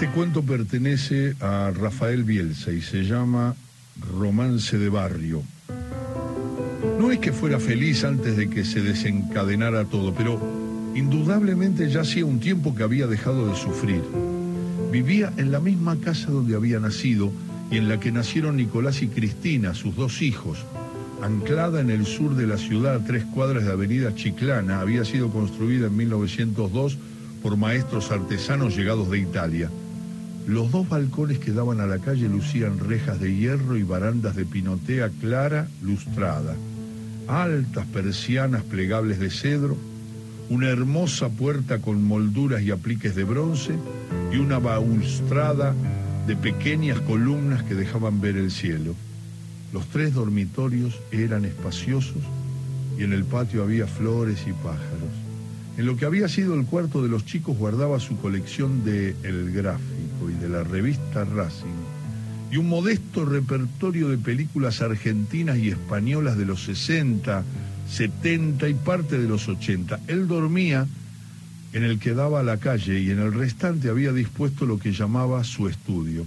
Este cuento pertenece a Rafael Bielsa y se llama Romance de Barrio. No es que fuera feliz antes de que se desencadenara todo, pero indudablemente ya hacía un tiempo que había dejado de sufrir. Vivía en la misma casa donde había nacido y en la que nacieron Nicolás y Cristina, sus dos hijos. Anclada en el sur de la ciudad a tres cuadras de Avenida Chiclana, había sido construida en 1902 por maestros artesanos llegados de Italia. Los dos balcones que daban a la calle lucían rejas de hierro y barandas de pinotea clara lustrada, altas persianas plegables de cedro, una hermosa puerta con molduras y apliques de bronce y una balustrada de pequeñas columnas que dejaban ver el cielo. Los tres dormitorios eran espaciosos y en el patio había flores y pájaros. En lo que había sido el cuarto de los chicos guardaba su colección de El Y de la revista Racing y un modesto repertorio de películas argentinas y españolas de los 60, 70 y parte de los 80. Él dormía en el que daba a la calle y en el restante había dispuesto lo que llamaba su estudio.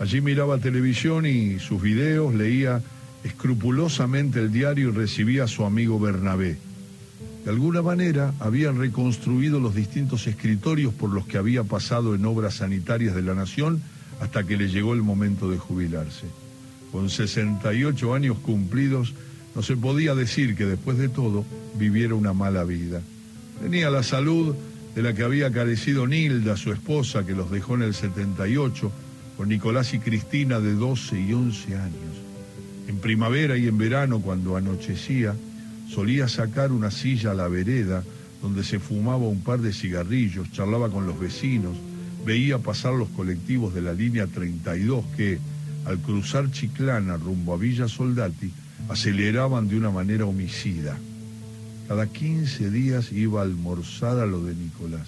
Allí miraba televisión y sus videos, leía escrupulosamente el diario y recibía a su amigo Bernabé. De alguna manera habían reconstruido los distintos escritorios por los que había pasado en obras sanitarias de la nación hasta que le llegó el momento de jubilarse. Con 68 años cumplidos, no se podía decir que después de todo viviera una mala vida. Tenía la salud de la que había carecido Nilda, su esposa, que los dejó en el 78, con Nicolás y Cristina de 12 y 11 años. En primavera y en verano, cuando anochecía, Solía sacar una silla a la vereda donde se fumaba un par de cigarrillos, charlaba con los vecinos, veía pasar los colectivos de la línea 32 que, al cruzar Chiclana rumbo a Villa Soldati, aceleraban de una manera homicida. Cada 15 días iba a almorzar a lo de Nicolás,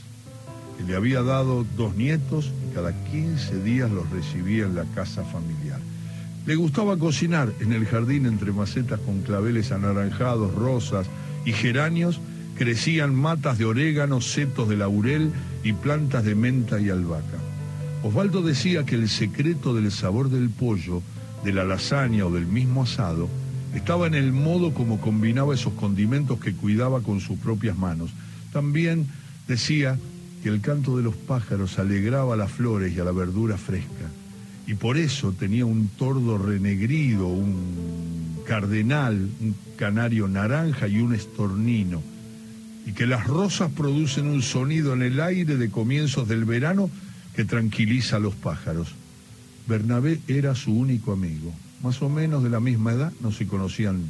que le había dado dos nietos y cada 15 días los recibía en la casa familiar. Le gustaba cocinar en el jardín entre macetas con claveles anaranjados, rosas y geranios, crecían matas de orégano, setos de laurel y plantas de menta y albahaca. Osvaldo decía que el secreto del sabor del pollo, de la lasaña o del mismo asado estaba en el modo como combinaba esos condimentos que cuidaba con sus propias manos. También decía que el canto de los pájaros alegraba a las flores y a la verdura fresca y por eso tenía un tordo renegrido, un cardenal, un canario naranja y un estornino, y que las rosas producen un sonido en el aire de comienzos del verano que tranquiliza a los pájaros. Bernabé era su único amigo, más o menos de la misma edad, no se conocían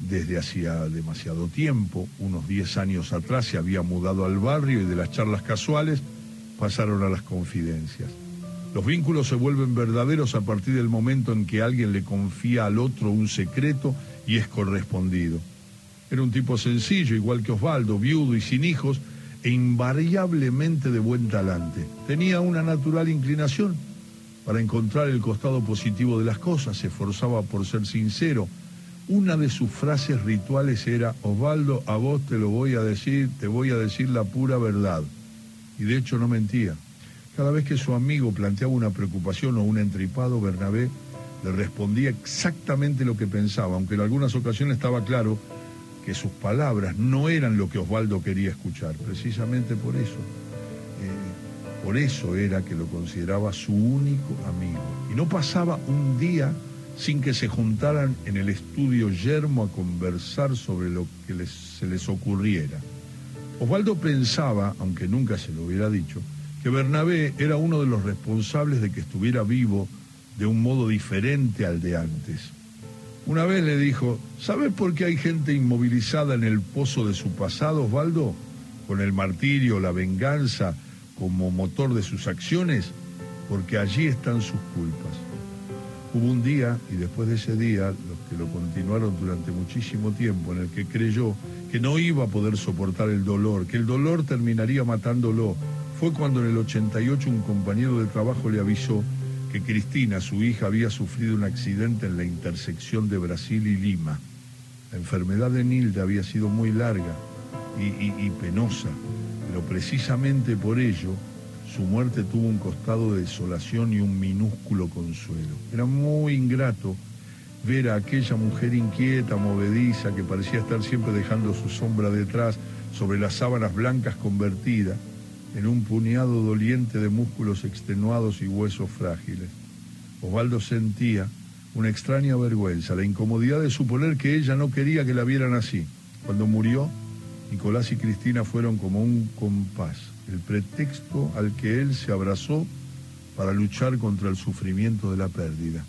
desde hacía demasiado tiempo, unos 10 años atrás se había mudado al barrio y de las charlas casuales pasaron a las confidencias. Los vínculos se vuelven verdaderos a partir del momento en que alguien le confía al otro un secreto y es correspondido. Era un tipo sencillo, igual que Osvaldo, viudo y sin hijos, e invariablemente de buen talante. Tenía una natural inclinación para encontrar el costado positivo de las cosas, se esforzaba por ser sincero. Una de sus frases rituales era, Osvaldo, a vos te lo voy a decir, te voy a decir la pura verdad. Y de hecho no mentía. Cada vez que su amigo planteaba una preocupación o un entripado, Bernabé le respondía exactamente lo que pensaba, aunque en algunas ocasiones estaba claro que sus palabras no eran lo que Osvaldo quería escuchar, precisamente por eso. Eh, por eso era que lo consideraba su único amigo. Y no pasaba un día sin que se juntaran en el estudio yermo a conversar sobre lo que se les ocurriera. Osvaldo pensaba, aunque nunca se lo hubiera dicho, que Bernabé era uno de los responsables de que estuviera vivo de un modo diferente al de antes. Una vez le dijo, ¿sabes por qué hay gente inmovilizada en el pozo de su pasado, Osvaldo? Con el martirio, la venganza como motor de sus acciones, porque allí están sus culpas. Hubo un día, y después de ese día, los que lo continuaron durante muchísimo tiempo, en el que creyó que no iba a poder soportar el dolor, que el dolor terminaría matándolo, fue cuando en el 88 un compañero de trabajo le avisó que Cristina, su hija, había sufrido un accidente en la intersección de Brasil y Lima. La enfermedad de Nilda había sido muy larga y, y penosa, pero precisamente por ello su muerte tuvo un costado de desolación y un minúsculo consuelo. Era muy ingrato ver a aquella mujer inquieta, movediza, que parecía estar siempre dejando su sombra detrás sobre las sábanas blancas convertida en un puñado doliente de músculos extenuados y huesos frágiles. Osvaldo sentía una extraña vergüenza, la incomodidad de suponer que ella no quería que la vieran así. Cuando murió, Nicolás y Cristina fueron como un compás, el pretexto al que él se abrazó para luchar contra el sufrimiento de la pérdida.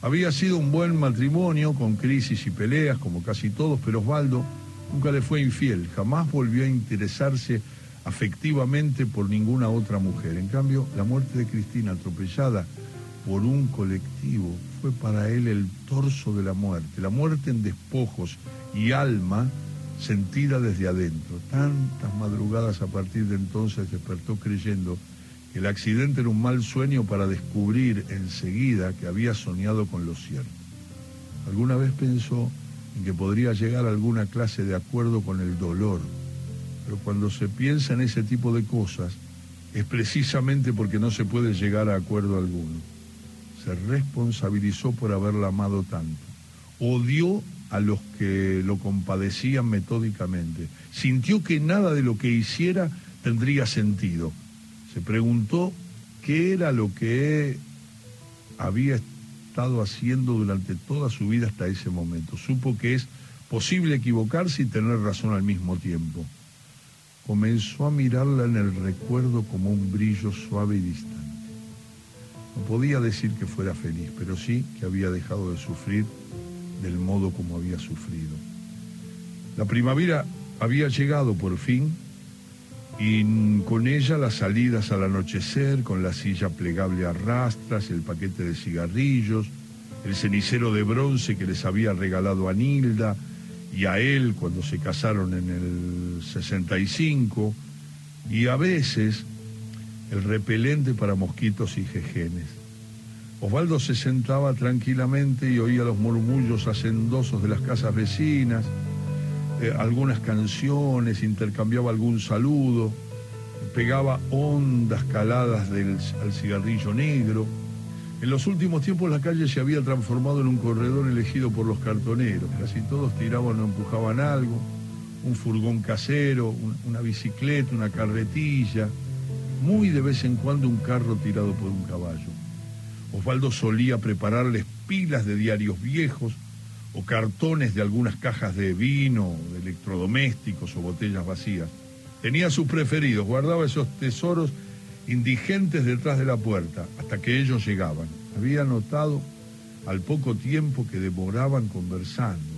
Había sido un buen matrimonio, con crisis y peleas, como casi todos, pero Osvaldo nunca le fue infiel, jamás volvió a interesarse afectivamente por ninguna otra mujer. En cambio, la muerte de Cristina, atropellada por un colectivo, fue para él el torso de la muerte, la muerte en despojos y alma sentida desde adentro. Tantas madrugadas a partir de entonces despertó creyendo el accidente era un mal sueño para descubrir enseguida que había soñado con lo cierto. Alguna vez pensó en que podría llegar a alguna clase de acuerdo con el dolor, pero cuando se piensa en ese tipo de cosas es precisamente porque no se puede llegar a acuerdo alguno. Se responsabilizó por haberla amado tanto. Odió a los que lo compadecían metódicamente. Sintió que nada de lo que hiciera tendría sentido se preguntó qué era lo que había estado haciendo durante toda su vida hasta ese momento. Supo que es posible equivocarse y tener razón al mismo tiempo. Comenzó a mirarla en el recuerdo como un brillo suave y distante. No podía decir que fuera feliz, pero sí que había dejado de sufrir del modo como había sufrido. La primavera había llegado por fin y con ella las salidas al anochecer, con la silla plegable a rastras, el paquete de cigarrillos, el cenicero de bronce que les había regalado a Nilda y a él cuando se casaron en el 65, y a veces el repelente para mosquitos y jejenes. Osvaldo se sentaba tranquilamente y oía los murmullos hacendosos de las casas vecinas, eh, algunas canciones, intercambiaba algún saludo, pegaba hondas caladas del, al cigarrillo negro. En los últimos tiempos la calle se había transformado en un corredor elegido por los cartoneros. Casi todos tiraban o empujaban algo, un furgón casero, una bicicleta, una carretilla, muy de vez en cuando un carro tirado por un caballo. Osvaldo solía prepararles pilas de diarios viejos, o cartones de algunas cajas de vino, de electrodomésticos o botellas vacías. Tenía sus preferidos, guardaba esos tesoros indigentes detrás de la puerta hasta que ellos llegaban. Había notado al poco tiempo que demoraban conversando.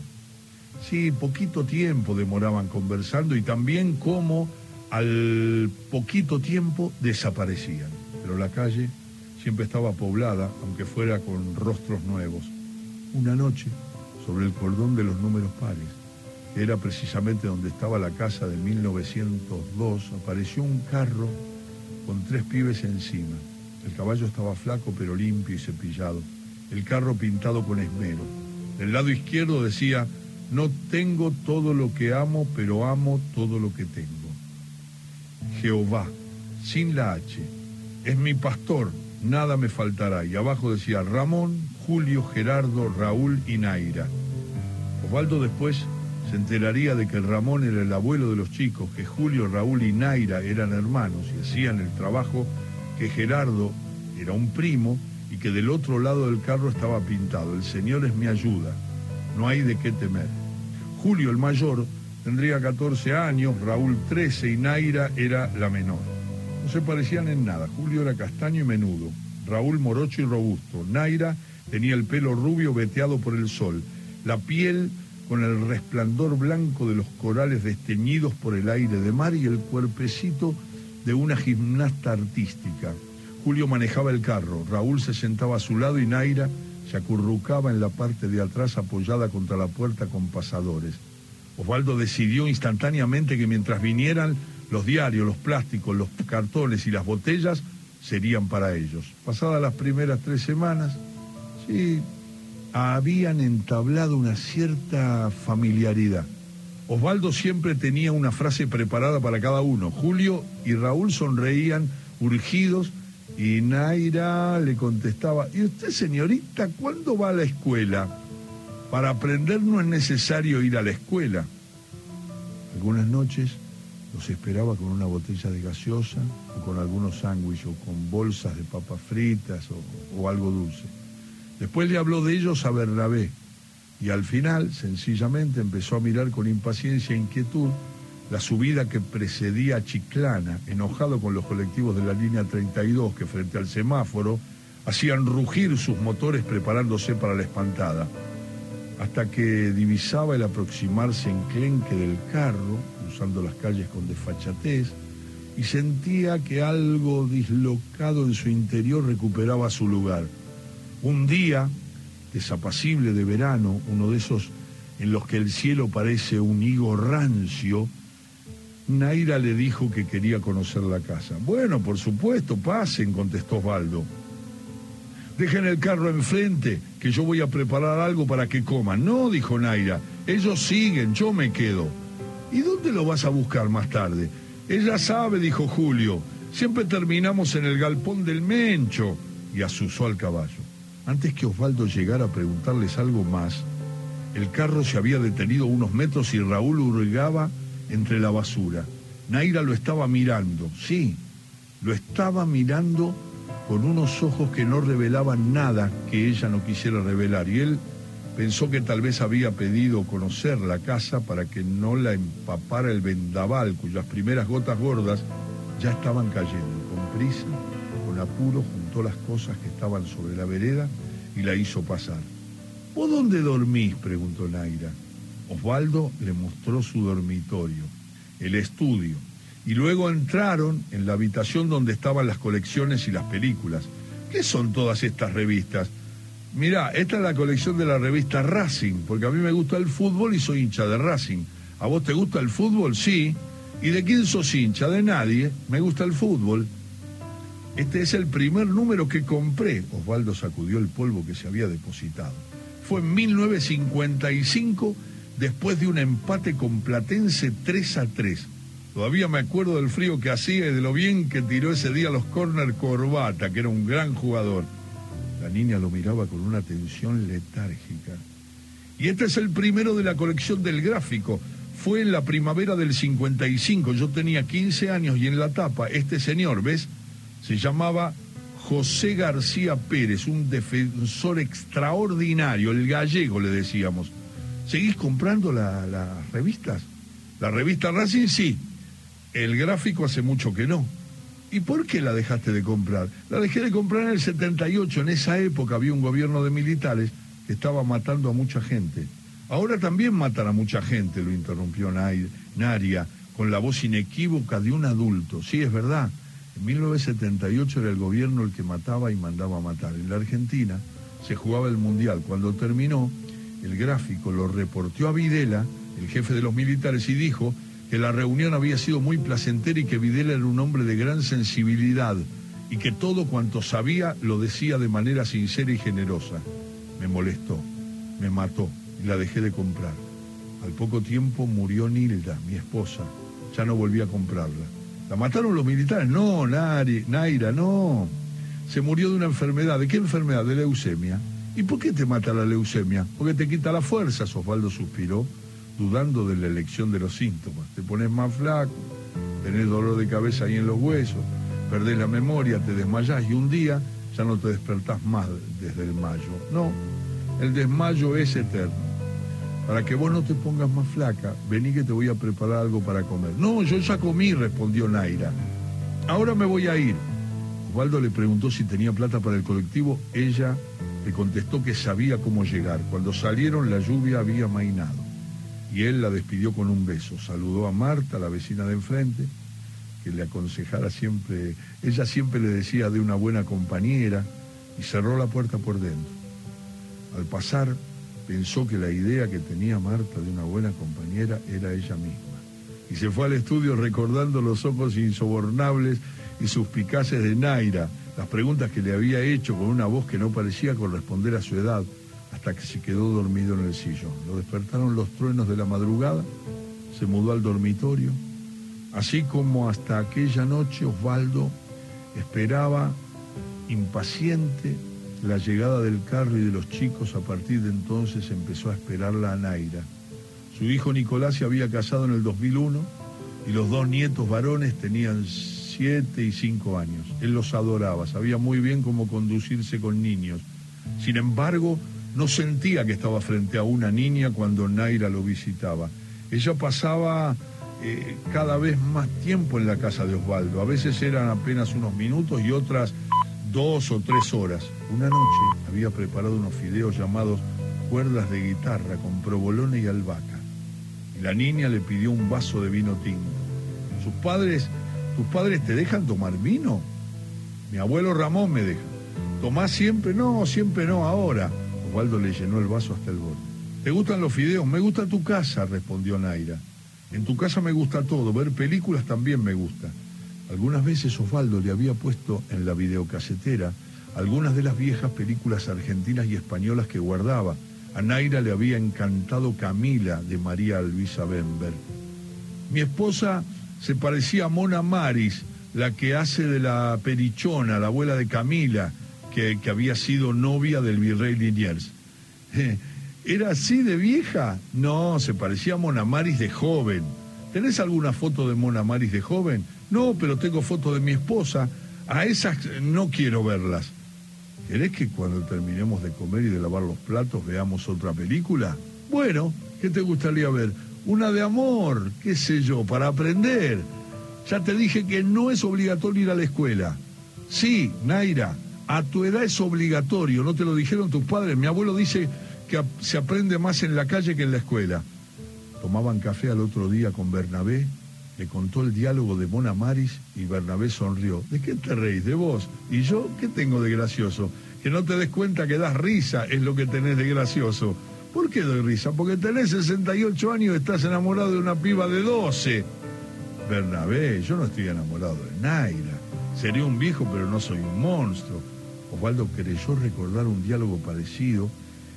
Sí, poquito tiempo demoraban conversando y también cómo al poquito tiempo desaparecían. Pero la calle siempre estaba poblada, aunque fuera con rostros nuevos. Una noche, sobre el cordón de los números pares. Era precisamente donde estaba la casa de 1902. Apareció un carro con tres pibes encima. El caballo estaba flaco pero limpio y cepillado. El carro pintado con esmero. Del lado izquierdo decía, no tengo todo lo que amo, pero amo todo lo que tengo. Jehová, sin la H, es mi pastor, nada me faltará. Y abajo decía Ramón, Julio, Gerardo, Raúl y Naira. Osvaldo después se enteraría de que Ramón era el abuelo de los chicos, que Julio, Raúl y Naira eran hermanos y hacían el trabajo, que Gerardo era un primo y que del otro lado del carro estaba pintado, el Señor es mi ayuda, no hay de qué temer. Julio, el mayor, tendría 14 años, Raúl 13 y Naira era la menor. No se parecían en nada, Julio era castaño y menudo, Raúl morocho y robusto, Naira tenía el pelo rubio veteado por el sol, la piel con el resplandor blanco de los corales desteñidos por el aire de mar y el cuerpecito de una gimnasta artística. Julio manejaba el carro, Raúl se sentaba a su lado y Naira se acurrucaba en la parte de atrás apoyada contra la puerta con pasadores. Osvaldo decidió instantáneamente que mientras vinieran los diarios, los plásticos, los cartones y las botellas serían para ellos. Pasadas las primeras tres semanas, sí, habían entablado una cierta familiaridad. Osvaldo siempre tenía una frase preparada para cada uno. Julio y Raúl sonreían urgidos, y Naira le contestaba, ¿y usted señorita, cuándo va a la escuela? Para aprender no es necesario ir a la escuela. Algunas noches los esperaba con una botella de gaseosa o con algunos sándwiches o con bolsas de papas fritas o, o algo dulce. Después le habló de ellos a Bernabé y al final, sencillamente, empezó a mirar con impaciencia e inquietud la subida que precedía a Chiclana, enojado con los colectivos de la línea 32 que frente al semáforo hacían rugir sus motores preparándose para la espantada, hasta que divisaba el aproximarse enclenque del carro, usando las calles con desfachatez, y sentía que algo dislocado en su interior recuperaba su lugar. Un día, desapacible de verano, uno de esos en los que el cielo parece un higo rancio, Naira le dijo que quería conocer la casa. Bueno, por supuesto, pasen, contestó Osvaldo. Dejen el carro enfrente, que yo voy a preparar algo para que coman. No, dijo Naira, ellos siguen, yo me quedo. ¿Y dónde lo vas a buscar más tarde? Ella sabe, dijo Julio, siempre terminamos en el galpón del Mencho. Y asusó al caballo. Antes que Osvaldo llegara a preguntarles algo más, el carro se había detenido unos metros y Raúl hurgaba entre la basura. Naira lo estaba mirando, sí, lo estaba mirando con unos ojos que no revelaban nada que ella no quisiera revelar. Y él pensó que tal vez había pedido conocer la casa para que no la empapara el vendaval, cuyas primeras gotas gordas ya estaban cayendo. Con prisa, con apuro, las cosas que estaban sobre la vereda y la hizo pasar. ¿Vos dónde dormís? preguntó Naira. Osvaldo le mostró su dormitorio, el estudio, y luego entraron en la habitación donde estaban las colecciones y las películas. ¿Qué son todas estas revistas? Mirá, esta es la colección de la revista Racing, porque a mí me gusta el fútbol y soy hincha de Racing. ¿A vos te gusta el fútbol? Sí. ¿Y de quién sos hincha? De nadie. Me gusta el fútbol. Este es el primer número que compré. Osvaldo sacudió el polvo que se había depositado. Fue en 1955 después de un empate con Platense 3 a 3. Todavía me acuerdo del frío que hacía y de lo bien que tiró ese día los corner Corbata, que era un gran jugador. La niña lo miraba con una atención letárgica. Y este es el primero de la colección del gráfico. Fue en la primavera del 55. Yo tenía 15 años y en la tapa, este señor, ¿ves? Se llamaba José García Pérez, un defensor extraordinario, el gallego le decíamos. ¿Seguís comprando las revistas? La revista Racing sí, el gráfico hace mucho que no. ¿Y por qué la dejaste de comprar? La dejé de comprar en el 78, en esa época había un gobierno de militares que estaba matando a mucha gente. Ahora también matan a mucha gente, lo interrumpió Naria, con la voz inequívoca de un adulto. Sí, es verdad. En 1978 era el gobierno el que mataba y mandaba a matar. En la Argentina se jugaba el Mundial. Cuando terminó, el gráfico lo reportó a Videla, el jefe de los militares, y dijo que la reunión había sido muy placentera y que Videla era un hombre de gran sensibilidad y que todo cuanto sabía lo decía de manera sincera y generosa. Me molestó, me mató y la dejé de comprar. Al poco tiempo murió Nilda, mi esposa. Ya no volví a comprarla. ¿La mataron los militares? No, Naira, no. Se murió de una enfermedad. ¿De qué enfermedad? De leucemia. ¿Y por qué te mata la leucemia? Porque te quita la fuerza, Osvaldo suspiró, dudando de la elección de los síntomas. Te pones más flaco, tenés dolor de cabeza ahí en los huesos, perdés la memoria, te desmayás y un día ya no te despertás más desde el mayo. No, el desmayo es eterno. Para que vos no te pongas más flaca, vení que te voy a preparar algo para comer. No, yo ya comí, respondió Naira. Ahora me voy a ir. Osvaldo le preguntó si tenía plata para el colectivo. Ella le contestó que sabía cómo llegar. Cuando salieron la lluvia había mainado. Y él la despidió con un beso. Saludó a Marta, la vecina de enfrente, que le aconsejara siempre, ella siempre le decía de una buena compañera, y cerró la puerta por dentro. Al pasar, pensó que la idea que tenía Marta de una buena compañera era ella misma. Y se fue al estudio recordando los ojos insobornables y suspicaces de Naira, las preguntas que le había hecho con una voz que no parecía corresponder a su edad, hasta que se quedó dormido en el sillón. Lo despertaron los truenos de la madrugada, se mudó al dormitorio, así como hasta aquella noche Osvaldo Esperaba, impaciente, la llegada del carro y de los chicos. A partir de entonces empezó a esperarla a Naira. Su hijo Nicolás se había casado en el 2001 y los dos nietos varones tenían siete y cinco años. Él los adoraba, sabía muy bien cómo conducirse con niños. Sin embargo, no sentía que estaba frente a una niña cuando Naira lo visitaba. Ella pasaba eh, cada vez más tiempo en la casa de Osvaldo. A veces eran apenas unos minutos y otras dos o tres horas. Una noche había preparado unos fideos llamados cuerdas de guitarra con provolone y albahaca. Y la niña le pidió un vaso de vino tinto. Sus padres, ¿tus padres te dejan tomar vino? Mi abuelo Ramón me deja. ¿Tomás siempre? No, siempre no, ahora. Osvaldo le llenó el vaso hasta el borde. ¿Te gustan los fideos? Me gusta tu casa, respondió Naira. En tu casa me gusta todo, ver películas también me gusta. Algunas veces Osvaldo le había puesto en la videocasetera algunas de las viejas películas argentinas y españolas que guardaba. A Naira le había encantado Camila de María Luisa Bember. Mi esposa se parecía a Mona Maris, la que hace de la Perichona, la abuela de Camila, que, había sido novia del virrey Liniers. ¿Era así de vieja? No, se parecía a Mona Maris de joven. ¿Tenés alguna foto de Mona Maris de joven? No, pero tengo fotos de mi esposa. A esas no quiero verlas. ¿Querés que cuando terminemos de comer y de lavar los platos veamos otra película? Bueno, ¿qué te gustaría ver? Una de amor, qué sé yo, para aprender. Ya te dije que no es obligatorio ir a la escuela. Sí, Naira, a tu edad es obligatorio, no te lo dijeron tus padres. Mi abuelo dice que se aprende más en la calle que en la escuela. Tomaban café al otro día con Bernabé le contó el diálogo de Mona Maris y Bernabé sonrió. ¿De qué te reís? ¿De vos? ¿Y yo qué tengo de gracioso? Que no te des cuenta que das risa es lo que tenés de gracioso. ¿Por qué doy risa? Porque tenés 68 años y estás enamorado de una piba de 12. Bernabé, yo no estoy enamorado de Naira. Sería un viejo, pero no soy un monstruo. Osvaldo creyó recordar un diálogo parecido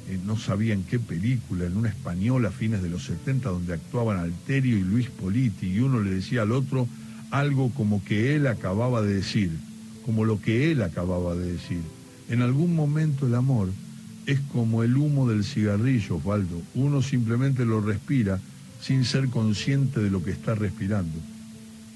eh, no sabía en qué película, en una española a fines de los 70, donde actuaban Alterio y Luis Politi, y uno le decía al otro algo como que él acababa de decir, como lo que él acababa de decir. En algún momento el amor es como el humo del cigarrillo, Osvaldo. Uno simplemente lo respira sin ser consciente de lo que está respirando.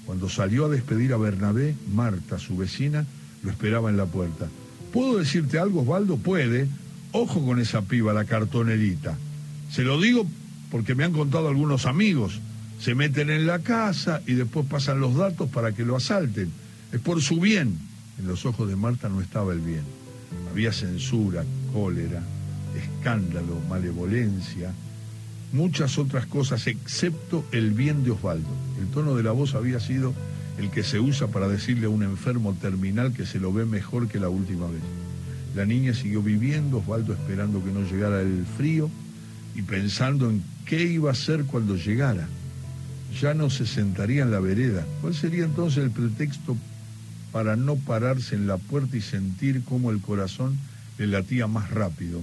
Cuando salió a despedir a Bernabé, Marta, su vecina, lo esperaba en la puerta. ¿Puedo decirte algo, Osvaldo? Puede, Ojo con esa piba, la cartonerita. Se lo digo porque me han contado algunos amigos. Se meten en la casa y después pasan los datos para que lo asalten. Es por su bien. En los ojos de Marta no estaba el bien. Había censura, cólera, escándalo, malevolencia, muchas otras cosas, excepto el bien de Osvaldo. El tono de la voz había sido el que se usa para decirle a un enfermo terminal que se lo ve mejor que la última vez. La niña siguió viviendo, Osvaldo esperando que no llegara el frío y pensando en qué iba a hacer cuando llegara. Ya no se sentaría en la vereda. ¿Cuál sería entonces el pretexto para no pararse en la puerta y sentir cómo el corazón le latía más rápido?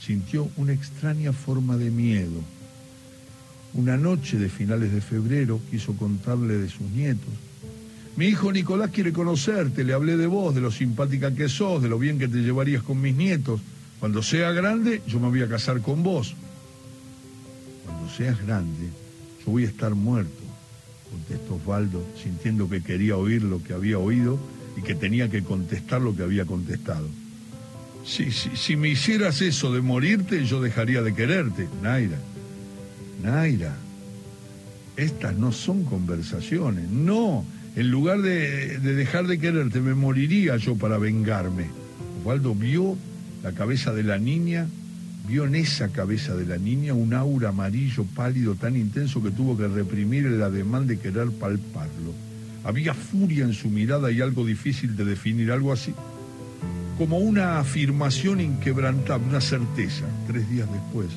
Sintió una extraña forma de miedo. Una noche de finales de febrero quiso contarle de sus nietos mi hijo Nicolás quiere conocerte, le hablé de vos, de lo simpática que sos, de lo bien que te llevarías con mis nietos. Cuando sea grande, yo me voy a casar con vos. Cuando seas grande, yo voy a estar muerto, contestó Osvaldo, sintiendo que quería oír lo que había oído y que tenía que contestar lo que había contestado. Si, si me hicieras eso de morirte, yo dejaría de quererte, Naira. Naira, estas no son conversaciones, no en lugar de, dejar de quererte, me moriría yo para vengarme. Osvaldo vio la cabeza de la niña, vio en esa cabeza de la niña un aura amarillo pálido tan intenso que tuvo que reprimir el ademán de querer palparlo. Había furia en su mirada y algo difícil de definir, algo así como una afirmación inquebrantable, una certeza. Tres días después,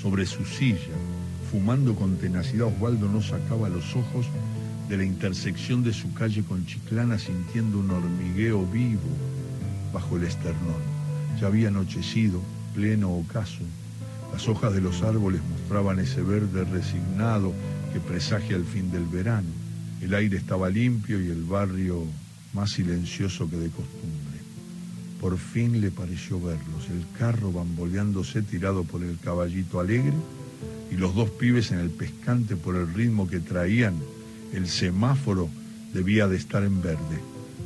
sobre su silla, fumando con tenacidad, Osvaldo no sacaba los ojos de la intersección de su calle con Chiclana sintiendo un hormigueo vivo bajo el esternón. Ya había anochecido, pleno ocaso. Las hojas de los árboles mostraban ese verde resignado que presagia el fin del verano. El aire estaba limpio y el barrio más silencioso que de costumbre. Por fin le pareció verlos, el carro bamboleándose tirado por el caballito alegre y los dos pibes en el pescante por el ritmo que traían. El semáforo debía de estar en verde.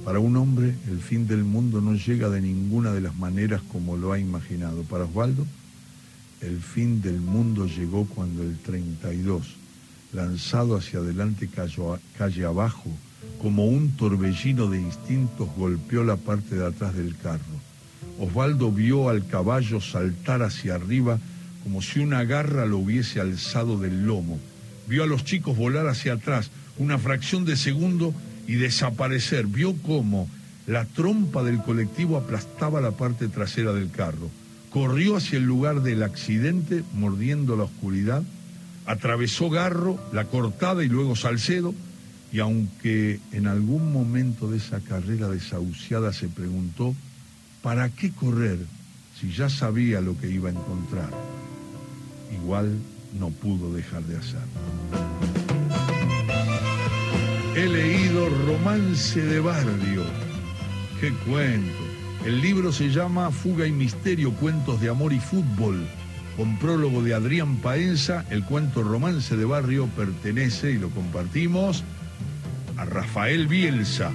Para un hombre el fin del mundo no llega de ninguna de las maneras como lo ha imaginado. Para Osvaldo, el fin del mundo llegó cuando el 32, lanzado hacia adelante calle abajo, como un torbellino de instintos golpeó la parte de atrás del carro. Osvaldo vio al caballo saltar hacia arriba como si una garra lo hubiese alzado del lomo. Vio a los chicos volar hacia atrás una fracción de segundo y desaparecer. Vio cómo la trompa del colectivo aplastaba la parte trasera del carro. Corrió hacia el lugar del accidente, mordiendo la oscuridad. Atravesó Garro, la cortada y luego Salcedo. Y aunque en algún momento de esa carrera desahuciada se preguntó, ¿para qué correr si ya sabía lo que iba a encontrar? Igual no pudo dejar de hacerlo. He leído Romance de Barrio. ¡Qué cuento! El libro se llama Fuga y Misterio, Cuentos de Amor y Fútbol. Con prólogo de Adrián Paenza, el cuento Romance de Barrio pertenece, y lo compartimos, a Rafael Bielsa,